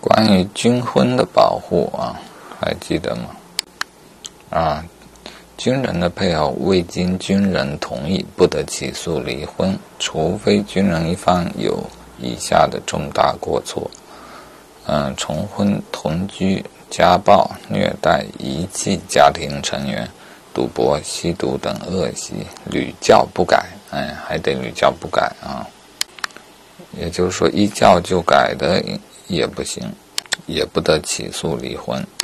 关于军婚的保护啊，还记得吗？啊，军人的配偶未经军人同意，不得起诉离婚，除非军人一方有以下的重大过错：嗯，重婚、同居、家暴、虐待、遗弃家庭成员、赌博、吸毒等恶习，屡教不改。哎，还得屡教不改啊。也就是说，一教就改的。也不行，也不得起诉离婚。